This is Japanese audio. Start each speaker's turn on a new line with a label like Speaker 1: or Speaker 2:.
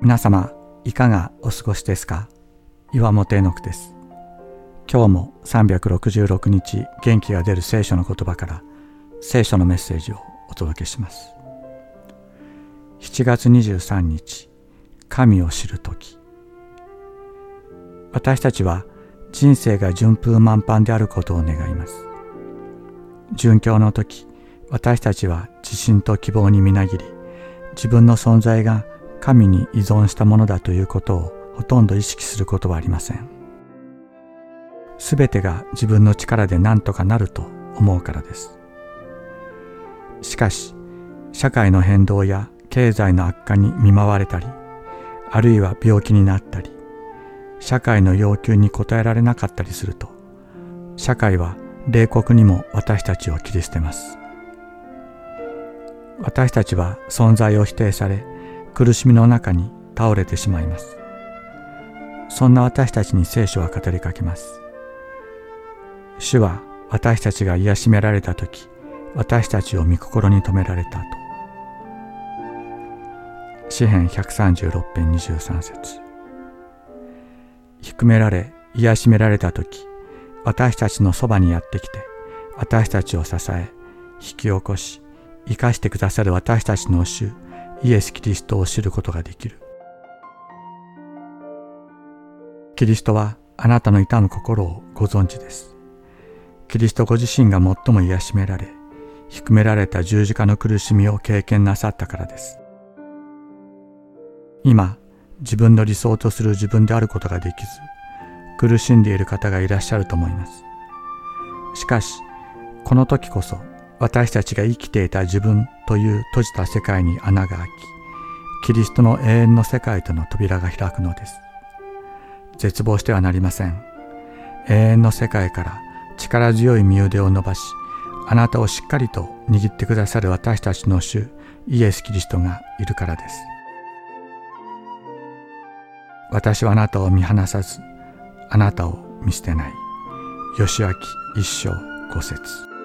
Speaker 1: 皆様いかがお過ごしですか？岩本絵の句です。今日も366日元気が出る聖書の言葉から聖書のメッセージをお届けします。7月23日神を知る時。私たちは人生が順風満帆であることを願います。殉教の時私たちは自信と希望にみなぎり自分の存在が神に依存したものだということをほとんど意識することはありません。すべてが自分の力で何とかなると思うからです。しかし、社会の変動や経済の悪化に見舞われたり、あるいは病気になったり、社会の要求に応えられなかったりすると、社会は冷酷にも私たちを切り捨てます。私たちは存在を否定され、苦しみの中に倒れてしまいます。そんな私たちに聖書は語りかけます。主は私たちが癒しめられた時、私たちを御心に留められたと。詩編136編23節低められ、癒しめられた時、私たちのそばにやってきて、私たちを支え、引き起こし、生かしてくださる私たちの主、イエス・キリストを知ることができる。キリストはあなたの痛む心をご存知です。キリストご自身が最も癒しめられ、低められた十字架の苦しみを経験なさったからです。今、自分の理想とする自分であることができず、苦しんでいる方がいらっしゃると思います。しかし、この時こそ私たちが生きていた自分という閉じた世界に穴が開き、キリストの永遠の世界との扉が開くのです。絶望してはなりません。永遠の世界から力強い身腕を伸ばし、あなたをしっかりと握ってくださる私たちの主、イエス・キリストがいるからです。私はあなたを見放さず、あなたを見捨てない。吉明一章五節